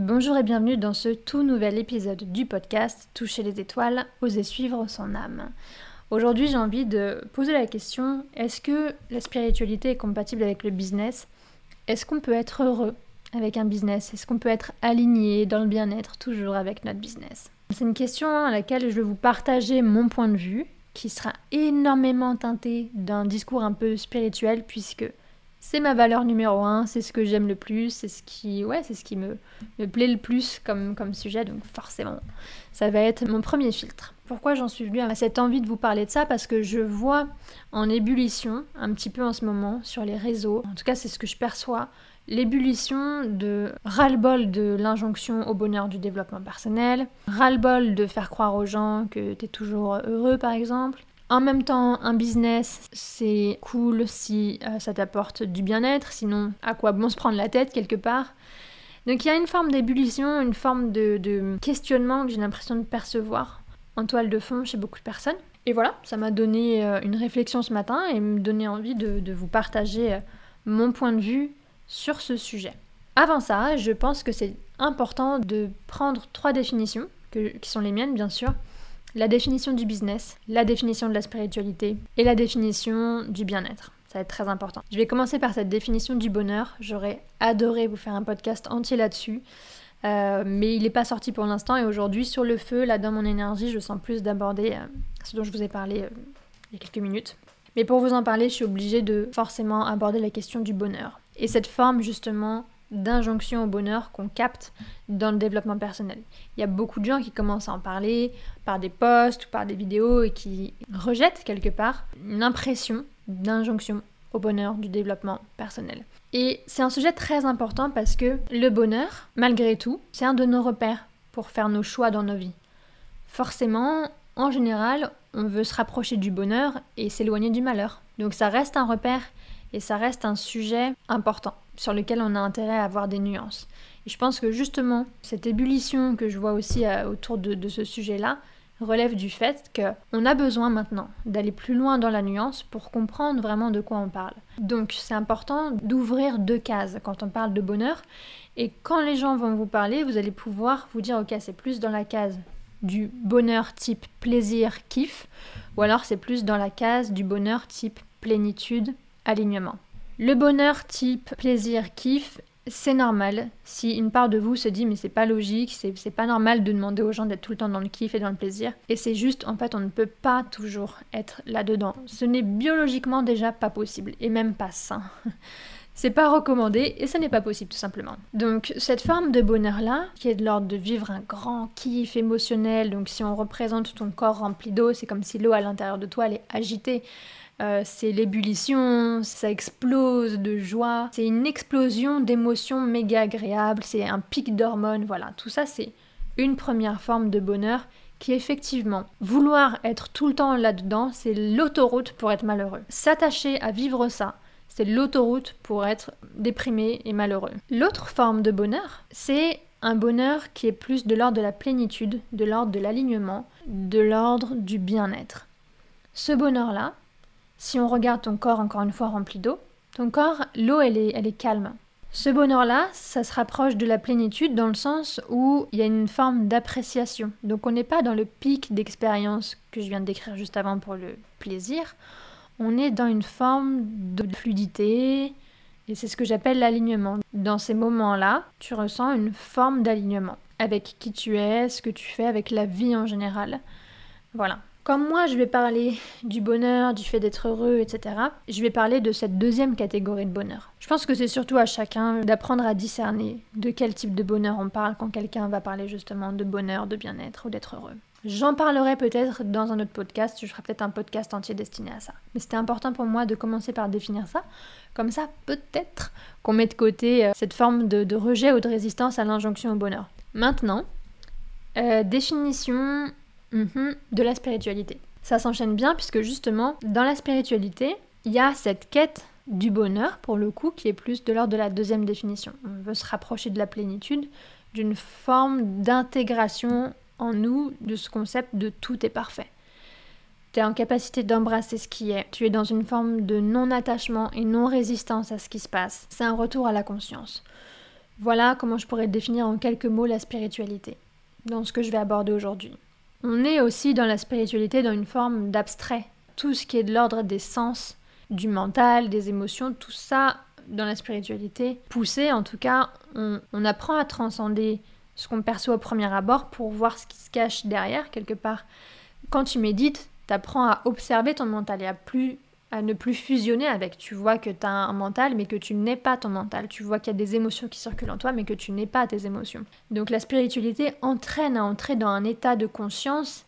Bonjour et bienvenue dans ce tout nouvel épisode du podcast Toucher les étoiles, oser suivre son âme. Aujourd'hui j'ai envie de poser la question, est-ce que la spiritualité est compatible avec le business? Est-ce qu'on peut être heureux avec un business? Est-ce qu'on peut être aligné dans le bien-être toujours avec notre business? C'est une question à laquelle je vais vous partager mon point de vue, qui sera énormément teinté d'un discours un peu spirituel, puisque c'est ma valeur numéro un, c'est ce que j'aime le plus, c'est ce qui, ouais, c'est ce qui me, me plaît le plus comme, comme sujet, donc forcément, ça va être mon premier filtre. Pourquoi j'en suis venue à cette envie de vous parler de ça? Parce que je vois en ébullition, un petit peu en ce moment, sur les réseaux, en tout cas c'est ce que je perçois, l'ébullition de ras-le-bol de l'injonction au bonheur du développement personnel, ras-le-bol de faire croire aux gens que tu es toujours heureux par exemple, en même temps, un business, c'est cool si euh, ça t'apporte du bien-être, sinon à quoi bon se prendre la tête quelque part? Donc il y a une forme d'ébullition, une forme de, questionnement que j'ai l'impression de percevoir en toile de fond chez beaucoup de personnes. Et voilà, ça m'a donné euh, une réflexion ce matin et me donné envie de, vous partager euh, mon point de vue sur ce sujet. Avant ça, je pense que c'est important de prendre trois définitions, qui sont les miennes bien sûr, la définition du business, la définition de la spiritualité et la définition du bien-être. Ça va être très important. Je vais commencer par cette définition du bonheur. J'aurais adoré vous faire un podcast entier là-dessus. Euh, mais il n'est pas sorti pour l'instant et aujourd'hui sur le feu, là dans mon énergie, je sens plus d'aborder euh, ce dont je vous ai parlé euh, il y a quelques minutes. Mais pour vous en parler, je suis obligée de forcément aborder la question du bonheur. Et cette forme justement d'injonction au bonheur qu'on capte dans le développement personnel. Il y a beaucoup de gens qui commencent à en parler par des posts ou par des vidéos et qui rejettent quelque part une impression d'injonction au bonheur du développement personnel. Et c'est un sujet très important parce que le bonheur, malgré tout, c'est un de nos repères pour faire nos choix dans nos vies. Forcément, en général, on veut se rapprocher du bonheur et s'éloigner du malheur. Donc ça reste un repère et ça reste un sujet important sur lequel on a intérêt à avoir des nuances. Et je pense que justement, cette ébullition que je vois aussi euh, autour de, ce sujet-là relève du fait qu'on a besoin maintenant d'aller plus loin dans la nuance pour comprendre vraiment de quoi on parle. Donc c'est important d'ouvrir deux cases quand on parle de bonheur. Et quand les gens vont vous parler, vous allez pouvoir vous dire, ok, c'est plus dans la case du bonheur type plaisir, kiff, ou alors c'est plus dans la case du bonheur type plénitude, alignement. Le bonheur type plaisir, kiff, c'est normal. Si une part de vous se dit mais c'est pas logique, c'est pas normal de demander aux gens d'être tout le temps dans le kiff et dans le plaisir. Et c'est juste, en fait, on ne peut pas toujours être là-dedans. Ce n'est biologiquement déjà pas possible et même pas sain. C'est pas recommandé et ce n'est pas possible tout simplement. Donc cette forme de bonheur-là, qui est de l'ordre de vivre un grand kiff émotionnel, donc si on représente ton corps rempli d'eau, c'est comme si l'eau à l'intérieur de toi elle est agitée, euh, c'est l'ébullition, ça explose de joie, c'est une explosion d'émotions méga agréables, c'est un pic d'hormones, voilà, tout ça c'est une première forme de bonheur qui effectivement, vouloir être tout le temps là-dedans, c'est l'autoroute pour être malheureux. S'attacher à vivre ça, c'est l'autoroute pour être déprimé et malheureux. L'autre forme de bonheur, c'est un bonheur qui est plus de l'ordre de la plénitude, de l'ordre de l'alignement, de l'ordre du bien-être. Ce bonheur-là, si on regarde ton corps encore une fois rempli d'eau, ton corps, l'eau, elle est, elle est calme. Ce bonheur-là, ça se rapproche de la plénitude dans le sens où il y a une forme d'appréciation. Donc on n'est pas dans le pic d'expérience que je viens de décrire juste avant pour le plaisir. On est dans une forme de fluidité et c'est ce que j'appelle l'alignement. Dans ces moments-là, tu ressens une forme d'alignement avec qui tu es, ce que tu fais, avec la vie en général. Voilà. Comme moi, je vais parler du bonheur, du fait d'être heureux, etc., je vais parler de cette deuxième catégorie de bonheur. Je pense que c'est surtout à chacun d'apprendre à discerner de quel type de bonheur on parle quand quelqu'un va parler justement de bonheur, de bien-être ou d'être heureux. J'en parlerai peut-être dans un autre podcast, je ferai peut-être un podcast entier destiné à ça. Mais c'était important pour moi de commencer par définir ça. Comme ça, peut-être qu'on met de côté euh, cette forme de, rejet ou de résistance à l'injonction au bonheur. Maintenant, euh, définition Mhm, de la spiritualité. Ça s'enchaîne bien puisque justement, dans la spiritualité, il y a cette quête du bonheur, pour le coup, qui est plus de l'ordre de la deuxième définition. On veut se rapprocher de la plénitude, d'une forme d'intégration en nous de ce concept de tout est parfait. Tu es en capacité d'embrasser ce qui est, tu es dans une forme de non-attachement et non-résistance à ce qui se passe. C'est un retour à la conscience. Voilà comment je pourrais définir en quelques mots la spiritualité, dans ce que je vais aborder aujourd'hui. On est aussi dans la spiritualité dans une forme d'abstrait. Tout ce qui est de l'ordre des sens, du mental, des émotions, tout ça dans la spiritualité poussée, en tout cas, on, apprend à transcender ce qu'on perçoit au premier abord pour voir ce qui se cache derrière quelque part. Quand tu médites, tu apprends à observer ton mental et à plus à ne plus fusionner avec. Tu vois que tu as un mental, mais que tu n'es pas ton mental. Tu vois qu'il y a des émotions qui circulent en toi, mais que tu n'es pas tes émotions. Donc la spiritualité entraîne à entrer dans un état de conscience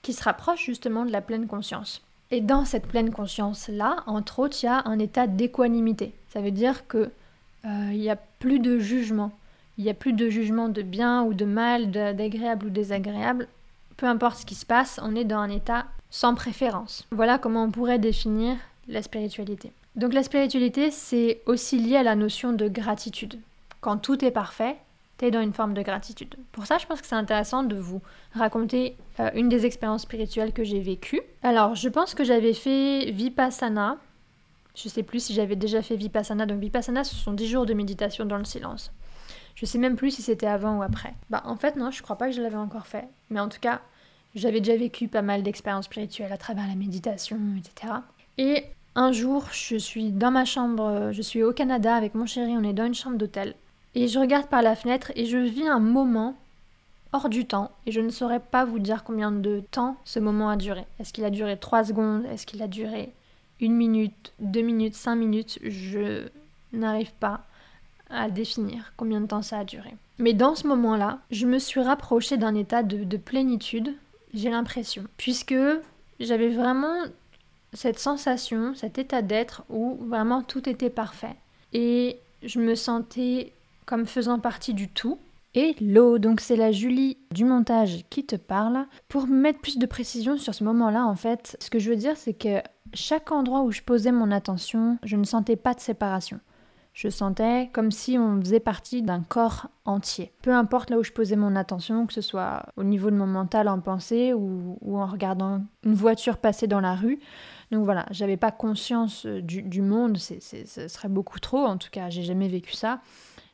qui se rapproche justement de la pleine conscience. Et dans cette pleine conscience-là, entre autres, il y a un état d'équanimité. Ça veut dire que euh, il n'y a plus de jugement. Il n'y a plus de jugement de bien ou de mal, d'agréable ou désagréable. Peu importe ce qui se passe, on est dans un état sans préférence. Voilà comment on pourrait définir la spiritualité. Donc la spiritualité, c'est aussi lié à la notion de gratitude. Quand tout est parfait, tu es dans une forme de gratitude. Pour ça, je pense que c'est intéressant de vous raconter euh, une des expériences spirituelles que j'ai vécues. Alors, je pense que j'avais fait Vipassana. Je sais plus si j'avais déjà fait Vipassana. Donc Vipassana, ce sont 10 jours de méditation dans le silence. Je sais même plus si c'était avant ou après. Bah en fait non, je crois pas que je l'avais encore fait. Mais en tout cas, j'avais déjà vécu pas mal d'expériences spirituelles à travers la méditation, etc. Et un jour, je suis dans ma chambre, je suis au Canada avec mon chéri, on est dans une chambre d'hôtel. Et je regarde par la fenêtre et je vis un moment hors du temps. Et je ne saurais pas vous dire combien de temps ce moment a duré. Est-ce qu'il a duré 3 secondes? Est-ce qu'il a duré une minute, deux minutes, cinq minutes? Je n'arrive pas à définir combien de temps ça a duré. Mais dans ce moment-là, je me suis rapprochée d'un état de plénitude j'ai l'impression. Puisque j'avais vraiment cette sensation, cet état d'être où vraiment tout était parfait. Et je me sentais comme faisant partie du tout. Et l'eau, donc c'est la Julie du montage qui te parle. Pour mettre plus de précision sur ce moment-là, en fait, ce que je veux dire, c'est que chaque endroit où je posais mon attention, je ne sentais pas de séparation. Je sentais comme si on faisait partie d'un corps entier. Peu importe là où je posais mon attention, que ce soit au niveau de mon mental en pensée ou, en regardant une voiture passer dans la rue. Donc voilà, j'avais pas conscience euh, du, du monde, ce serait beaucoup trop, en tout cas, j'ai jamais vécu ça.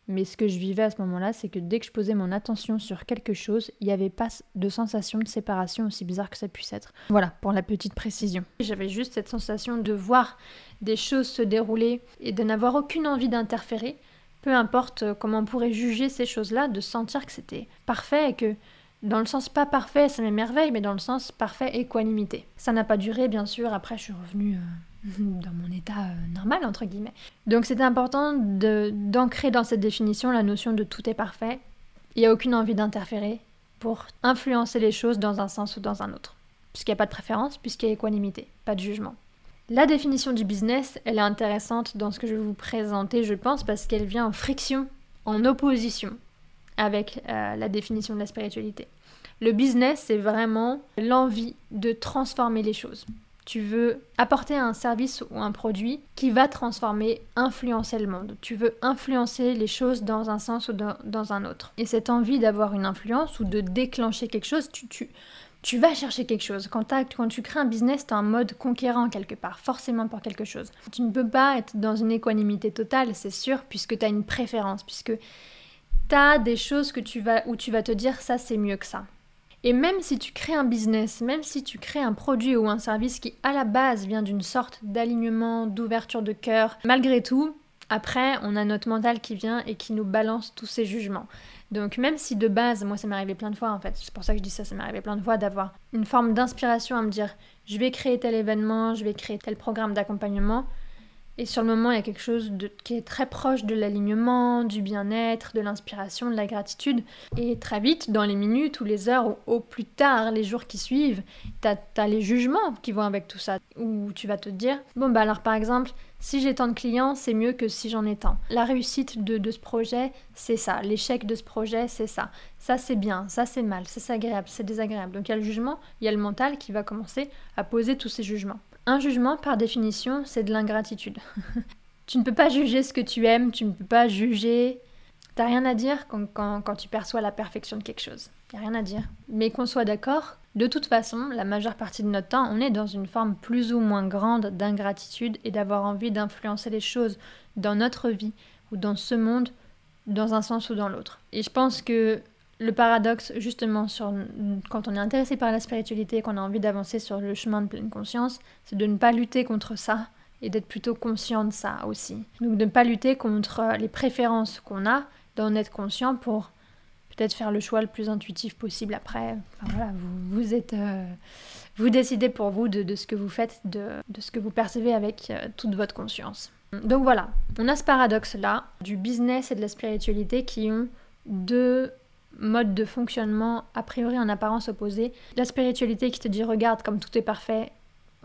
Mais ce que je vivais à ce moment-là, c'est que dès que je posais mon attention sur quelque chose, il n'y avait pas de sensation de séparation, aussi bizarre que ça puisse être. Voilà, pour la petite précision. J'avais juste cette sensation de voir des choses se dérouler et de n'avoir aucune envie d'interférer, peu importe comment on pourrait juger ces choses-là, de sentir que c'était parfait et que dans le sens pas parfait, ça m'émerveille, mais dans le sens parfait, équanimité. Ça n'a pas duré, bien sûr, après je suis revenue... Euh, dans mon état euh, normal, entre guillemets. Donc c'était important d'ancrer dans cette définition la notion de tout est parfait. Il n'y a aucune envie d'interférer pour influencer les choses dans un sens ou dans un autre. Puisqu'il n'y a pas de préférence, puisqu'il y a équanimité, pas de jugement. La définition du business, elle est intéressante dans ce que je vais vous présenter, je pense, parce qu'elle vient en friction, en opposition avec euh, la définition de la spiritualité. Le business, c'est vraiment l'envie de transformer les choses tu veux apporter un service ou un produit qui va transformer, influencer le monde. Tu veux influencer les choses dans un sens ou dans, un autre. Et cette envie d'avoir une influence ou de déclencher quelque chose, tu, tu, vas chercher quelque chose. Quand, quand tu crées un business, tu as un mode conquérant quelque part, forcément pour quelque chose. Tu ne peux pas être dans une équanimité totale, c'est sûr, puisque tu as une préférence, puisque tu as des choses que tu vas, où tu vas te dire ça c'est mieux que ça. Et même si tu crées un business, même si tu crées un produit ou un service qui à la base vient d'une sorte d'alignement, d'ouverture de cœur, malgré tout, après, on a notre mental qui vient et qui nous balance tous ces jugements. Donc même si de base, moi ça m'est arrivé plein de fois en fait, c'est pour ça que je dis ça, ça m'est arrivé plein de fois d'avoir une forme d'inspiration à me dire je vais créer tel événement, je vais créer tel programme d'accompagnement, et sur le moment, il y a quelque chose qui est très proche de l'alignement, du bien-être, de l'inspiration, de la gratitude. Et très vite, dans les minutes ou les heures ou au plus tard, les jours qui suivent, tu as, les jugements qui vont avec tout ça. Où tu vas te dire, bon bah alors par exemple, si j'ai tant de clients, c'est mieux que si j'en ai tant. La réussite de, de ce projet, c'est ça. L'échec de ce projet, c'est ça. Ça c'est bien, ça c'est mal, ça c'est agréable, c'est désagréable. Donc il y a le jugement, il y a le mental qui va commencer à poser tous ces jugements. Un jugement, par définition, c'est de l'ingratitude. tu ne peux pas juger ce que tu aimes, tu ne peux pas juger. T'as rien à dire quand, tu perçois la perfection de quelque chose. Y a rien à dire. Mais qu'on soit d'accord, de toute façon, la majeure partie de notre temps, on est dans une forme plus ou moins grande d'ingratitude et d'avoir envie d'influencer les choses dans notre vie ou dans ce monde dans un sens ou dans l'autre. Et je pense que le paradoxe, justement, sur, quand on est intéressé par la spiritualité, qu'on a envie d'avancer sur le chemin de pleine conscience, c'est de ne pas lutter contre ça et d'être plutôt conscient de ça aussi. Donc de ne pas lutter contre les préférences qu'on a, d'en être conscient pour peut-être faire le choix le plus intuitif possible après. voilà, vous, vous êtes... Euh, vous décidez pour vous de, ce que vous faites, de, ce que vous percevez avec euh, toute votre conscience. Donc voilà, on a ce paradoxe-là du business et de la spiritualité qui ont deux modes de fonctionnement a priori en apparence opposés. La spiritualité qui te dit regarde comme tout est parfait,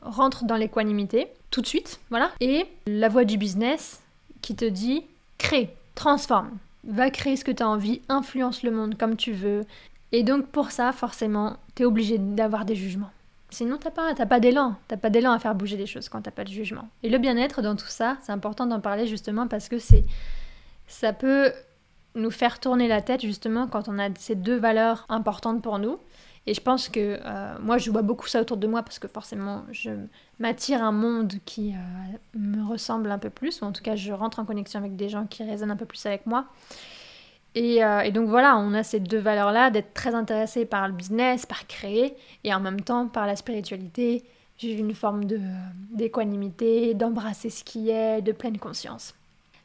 rentre dans l'équanimité tout de suite, voilà. Et la voie du business qui te dit crée, transforme, va créer ce que tu as envie, influence le monde comme tu veux. Et donc pour ça, forcément, tu es obligé d'avoir des jugements. Sinon, t'as pas, pas d'élan. T'as pas d'élan à faire bouger les choses quand t'as pas de jugement. Et le bien-être dans tout ça, c'est important d'en parler justement parce que c'est, ça peut nous faire tourner la tête justement quand on a ces deux valeurs importantes pour nous. Et je pense que euh, moi, je vois beaucoup ça autour de moi parce que forcément, je m'attire un monde qui euh, me ressemble un peu plus, ou en tout cas, je rentre en connexion avec des gens qui résonnent un peu plus avec moi. Euh, et, donc voilà, on a ces deux valeurs-là, d'être très intéressé par le business, par créer, et en même temps par la spiritualité, vivre une forme d'équanimité, d'embrasser ce qui est, de pleine conscience.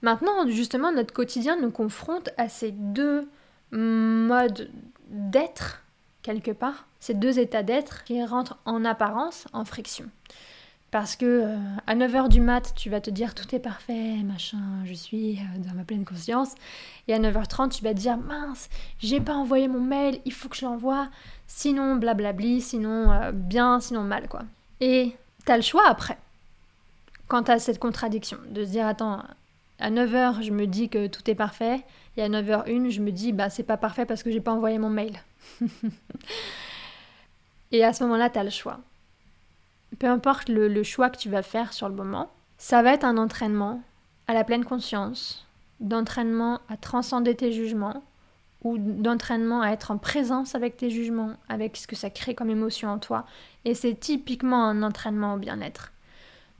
Maintenant, justement, notre quotidien nous confronte à ces deux modes d'être, quelque part, ces deux états d'être qui rentrent en apparence en friction. Parce que euh, à 9h du mat, tu vas te dire tout est parfait, machin, je suis euh, dans ma pleine conscience. Et à 9h30, tu vas te dire mince, j'ai pas envoyé mon mail, il faut que je l'envoie. Sinon, blablabli, sinon euh, bien, sinon mal, quoi. Et t'as le choix après. Quand t'as cette contradiction, de se dire attends, à 9h, je me dis que tout est parfait. Et à 9h01, je me dis bah c'est pas parfait parce que j'ai pas envoyé mon mail. et à ce moment-là, t'as le choix peu importe le, choix que tu vas faire sur le moment, ça va être un entraînement à la pleine conscience, d'entraînement à transcender tes jugements, ou d'entraînement à être en présence avec tes jugements, avec ce que ça crée comme émotion en toi. Et c'est typiquement un entraînement au bien-être.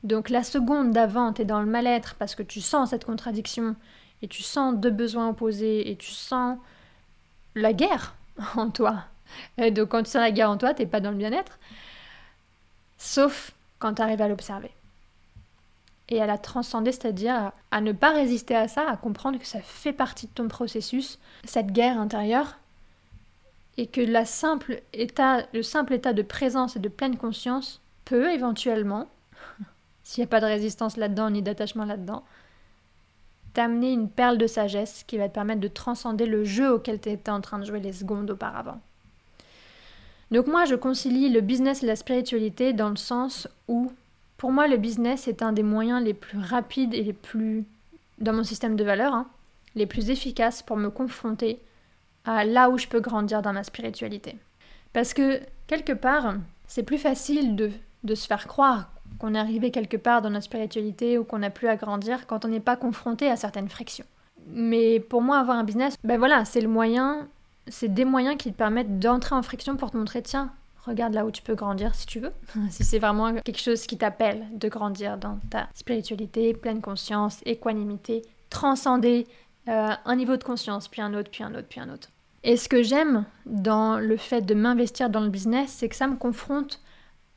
Donc la seconde d'avant, tu es dans le mal-être parce que tu sens cette contradiction et tu sens deux besoins opposés et tu sens la guerre en toi. Et donc quand tu sens la guerre en toi, t'es pas dans le bien-être sauf quand tu arrives à l'observer. Et à la transcender, c'est-à-dire à ne pas résister à ça, à comprendre que ça fait partie de ton processus, cette guerre intérieure, et que la simple état, le simple état de présence et de pleine conscience peut éventuellement, s'il n'y a pas de résistance là-dedans ni d'attachement là-dedans, t'amener une perle de sagesse qui va te permettre de transcender le jeu auquel tu étais en train de jouer les secondes auparavant. Donc moi, je concilie le business et la spiritualité dans le sens où, pour moi, le business est un des moyens les plus rapides et les plus, dans mon système de valeurs, hein, les plus efficaces pour me confronter à là où je peux grandir dans ma spiritualité. Parce que, quelque part, c'est plus facile de, de se faire croire qu'on est arrivé quelque part dans notre spiritualité ou qu'on n'a plus à grandir quand on n'est pas confronté à certaines frictions. Mais pour moi, avoir un business, ben voilà, c'est le moyen c'est des moyens qui te permettent d'entrer en friction pour te montrer, tiens, regarde là où tu peux grandir si tu veux. si c'est vraiment quelque chose qui t'appelle de grandir dans ta spiritualité, pleine conscience, équanimité, transcender euh, un niveau de conscience, puis un autre, puis un autre, puis un autre. Et ce que j'aime dans le fait de m'investir dans le business, c'est que ça me confronte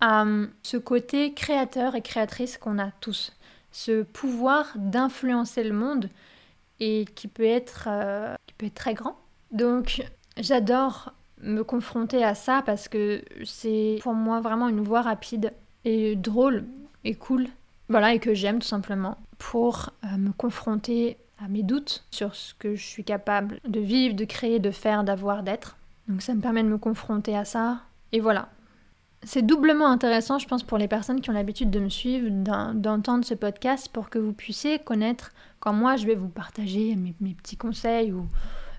à hum, ce côté créateur et créatrice qu'on a tous. Ce pouvoir d'influencer le monde et qui peut être, euh, qui peut être très grand. Donc J'adore me confronter à ça parce que c'est pour moi vraiment une voie rapide et drôle et cool. Voilà, et que j'aime tout simplement pour euh, me confronter à mes doutes sur ce que je suis capable de vivre, de créer, de faire, d'avoir, d'être. Donc ça me permet de me confronter à ça. Et voilà. C'est doublement intéressant, je pense, pour les personnes qui ont l'habitude de me suivre, d'entendre ce podcast pour que vous puissiez connaître, quand moi je vais vous partager mes, petits conseils ou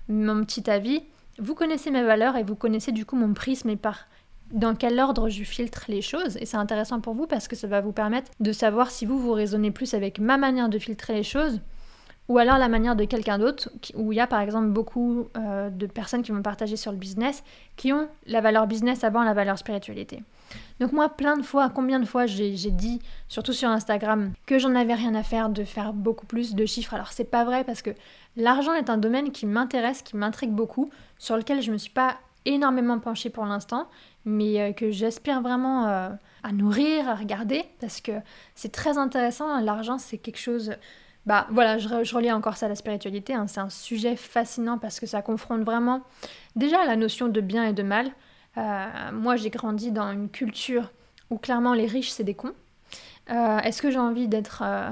mon petit avis, vous connaissez mes valeurs et vous connaissez du coup mon prisme et par dans quel ordre je filtre les choses. Et c'est intéressant pour vous parce que ça va vous permettre de savoir si vous vous raisonnez plus avec ma manière de filtrer les choses ou alors la manière de quelqu'un d'autre, où il y a par exemple beaucoup euh, de personnes qui vont partager sur le business, qui ont la valeur business avant la valeur spiritualité. Donc moi, plein de fois, combien de fois j'ai dit, surtout sur Instagram, que j'en avais rien à faire de faire beaucoup plus de chiffres. Alors c'est pas vrai parce que l'argent est un domaine qui m'intéresse, qui m'intrigue beaucoup, sur lequel je me suis pas énormément penchée pour l'instant, mais euh, que j'aspire vraiment euh, à nourrir, à regarder, parce que c'est très intéressant. L'argent, c'est quelque chose bah voilà, je, relis encore ça à la spiritualité. Hein. C'est un sujet fascinant parce que ça confronte vraiment déjà la notion de bien et de mal. Euh, moi, j'ai grandi dans une culture où clairement les riches, c'est des cons. Euh, est-ce que j'ai envie d'être euh,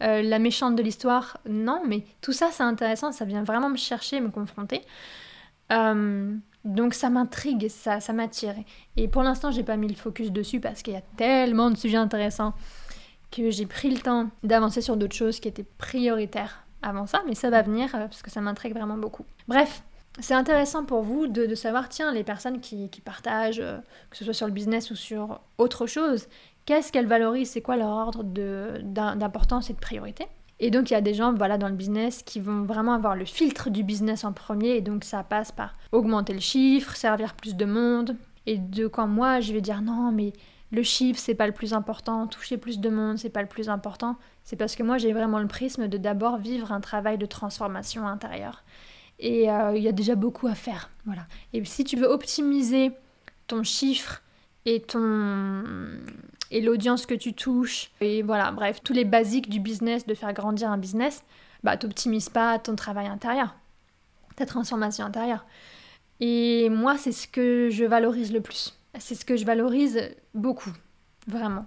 la méchante de l'histoire? Non, mais tout ça, c'est intéressant. Ça vient vraiment me chercher, me confronter. donc ça m'intrigue, ça, ça m'attire. Et pour l'instant, j'ai pas mis le focus dessus parce qu'il y a tellement de sujets intéressants que j'ai pris le temps d'avancer sur d'autres choses qui étaient prioritaires avant ça, mais ça va venir euh, parce que ça m'intrigue vraiment beaucoup. Bref, c'est intéressant pour vous de, savoir, tiens, les personnes qui, partagent, euh, que ce soit sur le business ou sur autre chose, qu'est-ce qu'elles valorisent, c'est quoi leur ordre d'importance et de priorité? Et donc il y a des gens voilà, dans le business qui vont vraiment avoir le filtre du business en premier, et donc ça passe par augmenter le chiffre, servir plus de monde. Et de quand moi je vais dire non mais le chiffre, c'est pas le plus important, toucher plus de monde, c'est pas le plus important. C'est parce que moi, j'ai vraiment le prisme de d'abord vivre un travail de transformation intérieure. Et euh, il y a déjà beaucoup à faire. Voilà. Et si tu veux optimiser ton chiffre et ton et l'audience que tu touches et voilà, bref, tous les basiques du business de faire grandir un business, bah t'optimises pas ton travail intérieur, ta transformation intérieure. Et moi, c'est ce que je valorise le plus c'est ce que je valorise beaucoup, vraiment,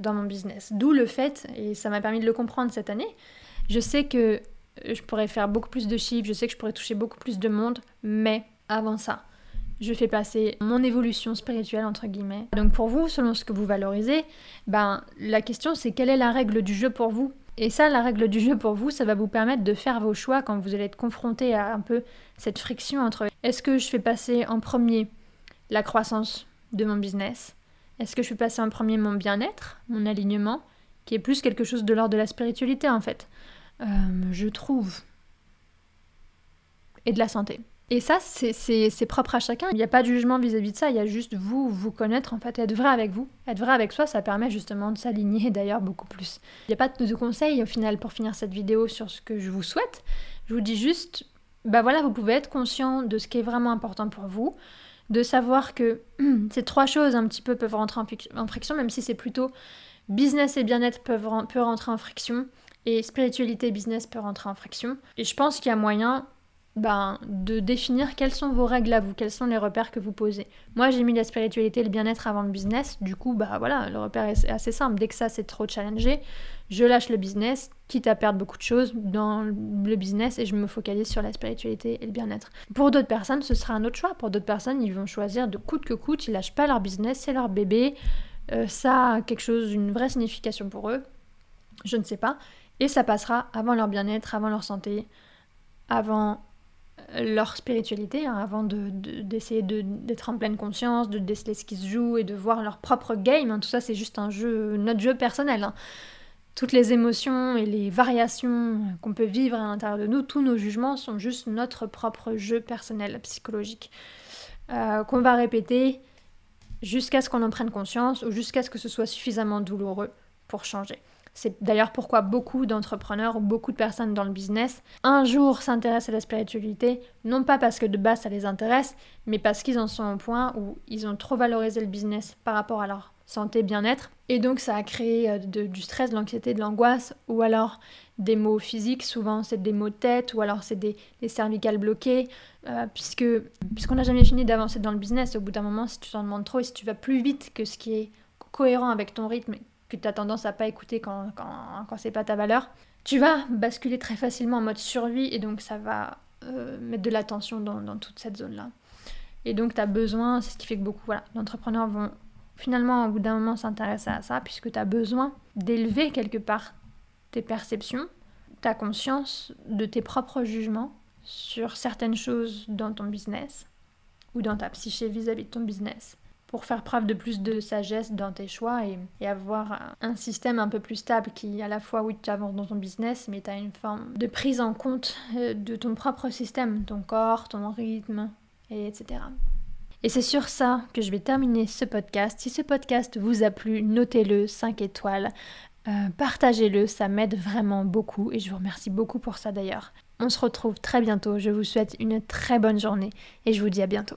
dans mon business. D'où le fait, et ça m'a permis de le comprendre cette année, je sais que je pourrais faire beaucoup plus de chiffres, je sais que je pourrais toucher beaucoup plus de monde, mais avant ça, je fais passer mon évolution spirituelle entre guillemets. Donc pour vous, selon ce que vous valorisez, ben la question c'est quelle est la règle du jeu pour vous? Et ça, la règle du jeu pour vous, ça va vous permettre de faire vos choix quand vous allez être confronté à un peu cette friction entre est-ce que je fais passer en premier la croissance de mon business Est-ce que je suis passer en premier mon bien-être, mon alignement, qui est plus quelque chose de l'ordre de la spiritualité en fait? Euh, Je trouve. Et de la santé. Et ça, c'est propre à chacun. Il n'y a pas de jugement vis-à-vis de ça. Il y a juste vous, vous connaître, en fait, être vrai avec vous. Être vrai avec soi, ça permet justement de s'aligner d'ailleurs beaucoup plus. Il n'y a pas de conseils au final pour finir cette vidéo sur ce que je vous souhaite. Je vous dis juste, bah voilà, vous pouvez être conscient de ce qui est vraiment important pour vous de savoir que ces trois choses un petit peu peuvent rentrer en, friction, même si c'est plutôt business et bien-être peuvent peut rentrer en friction et spiritualité et business peuvent rentrer en friction. Et je pense qu'il y a moyen ben, de définir quelles sont vos règles à vous, quels sont les repères que vous posez. Moi, j'ai mis la spiritualité et le bien-être avant le business. Du coup, bah voilà, le repère est assez simple. Dès que ça c'est trop challengé, je lâche le business, quitte à perdre beaucoup de choses dans le business et je me focalise sur la spiritualité et le bien-être. Pour d'autres personnes, ce sera un autre choix. Pour d'autres personnes, ils vont choisir de coûte que coûte, ils lâchent pas leur business, c'est leur bébé. Euh, ça a quelque chose, une vraie signification pour eux. Je ne sais pas. Et ça passera avant leur bien-être, avant leur santé, avant leur spiritualité, hein, avant d'essayer de, d'être en pleine conscience, de déceler ce qui se joue et de voir leur propre game. Hein. Tout ça, c'est juste un jeu, notre jeu personnel. Hein. Toutes les émotions et les variations qu'on peut vivre à l'intérieur de nous, tous nos jugements sont juste notre propre jeu personnel, psychologique, euh, qu'on va répéter jusqu'à ce qu'on en prenne conscience ou jusqu'à ce que ce soit suffisamment douloureux pour changer. C'est d'ailleurs pourquoi beaucoup d'entrepreneurs ou beaucoup de personnes dans le business un jour s'intéressent à la spiritualité, non pas parce que de base ça les intéresse, mais parce qu'ils en sont au point où ils ont trop valorisé le business par rapport à leur santé, bien-être. Et donc ça a créé euh, du stress, de l'anxiété, de l'angoisse, ou alors des maux physiques, souvent c'est des maux de tête, ou alors c'est des, cervicales bloquées, euh, puisque puisqu'on n'a jamais fini d'avancer dans le business, au bout d'un moment, si tu t'en demandes trop et si tu vas plus vite que ce qui est cohérent avec ton rythme que tu as tendance à pas écouter quand, quand, quand c'est pas ta valeur, tu vas basculer très facilement en mode survie et donc ça va euh, mettre de l'attention dans, dans, toute cette zone-là. Et donc tu as besoin, c'est ce qui fait que beaucoup d'entrepreneurs vont finalement au bout d'un moment s'intéresser à ça puisque tu as besoin d'élever quelque part tes perceptions, ta conscience de tes propres jugements sur certaines choses dans ton business ou dans ta psyché vis-à-vis -vis de ton business pour faire preuve de plus de sagesse dans tes choix et, avoir un système un peu plus stable qui, à la fois, oui, tu avances dans ton business, mais tu as une forme de prise en compte euh, de ton propre système, ton corps, ton rythme, et etc. Et c'est sur ça que je vais terminer ce podcast. Si ce podcast vous a plu, notez-le 5 étoiles, euh, partagez-le, ça m'aide vraiment beaucoup et je vous remercie beaucoup pour ça d'ailleurs. On se retrouve très bientôt, je vous souhaite une très bonne journée et je vous dis à bientôt.